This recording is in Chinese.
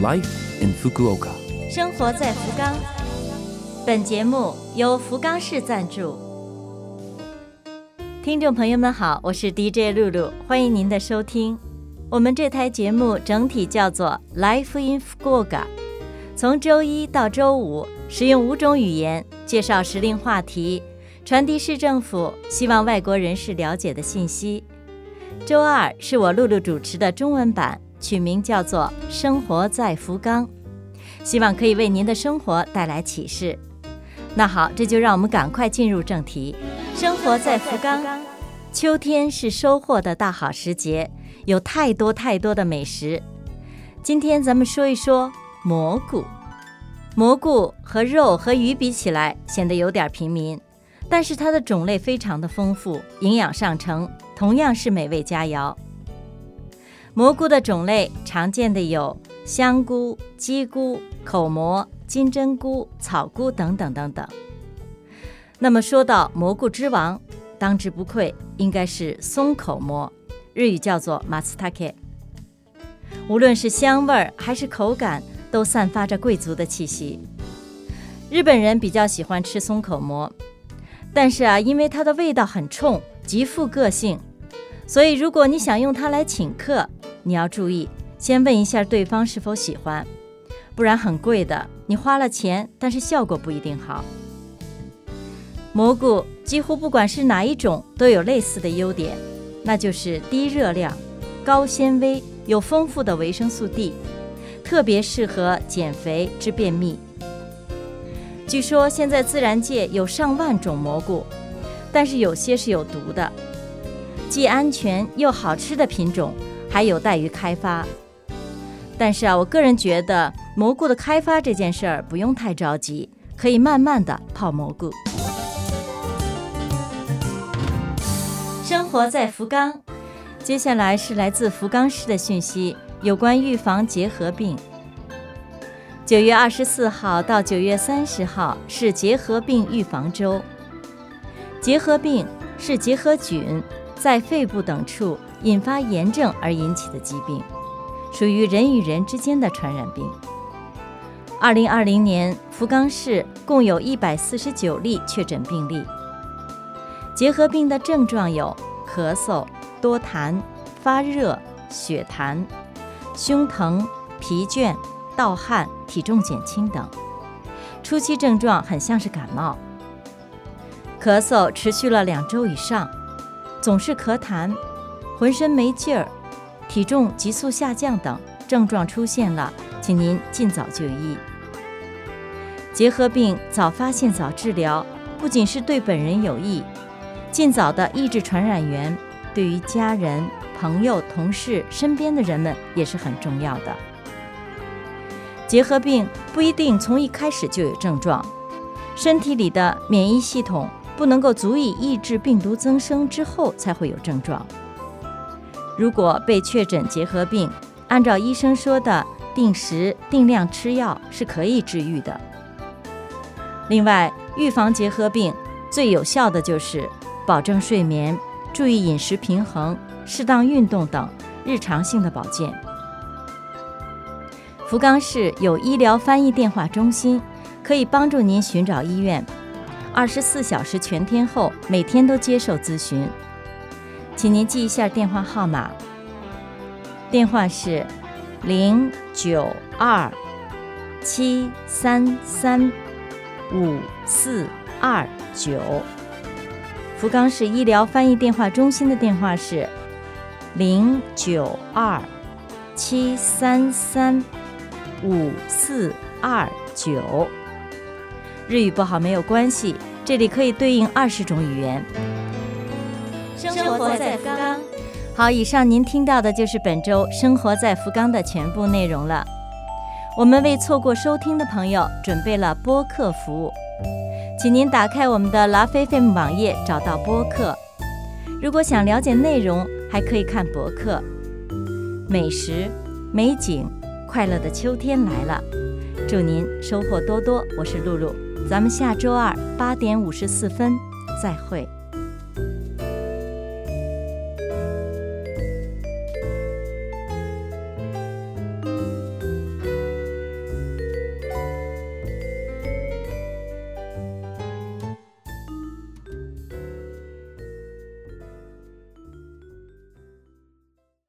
Life in Fukuoka。生活在福冈。本节目由福冈市赞助。听众朋友们好，我是 DJ 露露，欢迎您的收听。我们这台节目整体叫做 Life in Fukuoka，从周一到周五，使用五种语言介绍时令话题，传递市政府希望外国人士了解的信息。周二是我露露主持的中文版，取名叫做《生活在福冈》，希望可以为您的生活带来启示。那好，这就让我们赶快进入正题。生活在福冈，秋天是收获的大好时节，有太多太多的美食。今天咱们说一说蘑菇。蘑菇和肉和鱼比起来，显得有点平民，但是它的种类非常的丰富，营养上乘，同样是美味佳肴。蘑菇的种类常见的有香菇、鸡菇、口蘑。金针菇、草菇等等等等。那么说到蘑菇之王，当之无愧应该是松口蘑，日语叫做 m a t s t a k e。无论是香味儿还是口感，都散发着贵族的气息。日本人比较喜欢吃松口蘑，但是啊，因为它的味道很冲，极富个性，所以如果你想用它来请客，你要注意，先问一下对方是否喜欢。不然很贵的，你花了钱，但是效果不一定好。蘑菇几乎不管是哪一种，都有类似的优点，那就是低热量、高纤维，有丰富的维生素 D，特别适合减肥治便秘。据说现在自然界有上万种蘑菇，但是有些是有毒的，既安全又好吃的品种还有待于开发。但是啊，我个人觉得蘑菇的开发这件事儿不用太着急，可以慢慢的泡蘑菇。生活在福冈，接下来是来自福冈市的讯息，有关预防结核病。九月二十四号到九月三十号是结核病预防周。结核病是结核菌在肺部等处引发炎症而引起的疾病。属于人与人之间的传染病。二零二零年，福冈市共有一百四十九例确诊病例。结核病的症状有咳嗽、多痰、发热、血痰、胸疼、疲倦、盗汗、体重减轻等。初期症状很像是感冒，咳嗽持续了两周以上，总是咳痰，浑身没劲儿。体重急速下降等症状出现了，请您尽早就医。结核病早发现早治疗，不仅是对本人有益，尽早的抑制传染源，对于家人、朋友、同事、身边的人们也是很重要的。结核病不一定从一开始就有症状，身体里的免疫系统不能够足以抑制病毒增生之后才会有症状。如果被确诊结核病，按照医生说的定时定量吃药是可以治愈的。另外，预防结核病最有效的就是保证睡眠、注意饮食平衡、适当运动等日常性的保健。福冈市有医疗翻译电话中心，可以帮助您寻找医院，二十四小时全天候，每天都接受咨询。请您记一下电话号码，电话是零九二七三三五四二九。福冈市医疗翻译电话中心的电话是零九二七三三五四二九。日语不好没有关系，这里可以对应二十种语言。生活在福冈。好，以上您听到的就是本周《生活在福冈》的全部内容了。我们为错过收听的朋友准备了播客服务，请您打开我们的拉菲菲姆网页，找到播客。如果想了解内容，还可以看博客。美食、美景、快乐的秋天来了，祝您收获多多。我是露露，咱们下周二八点五十四分再会。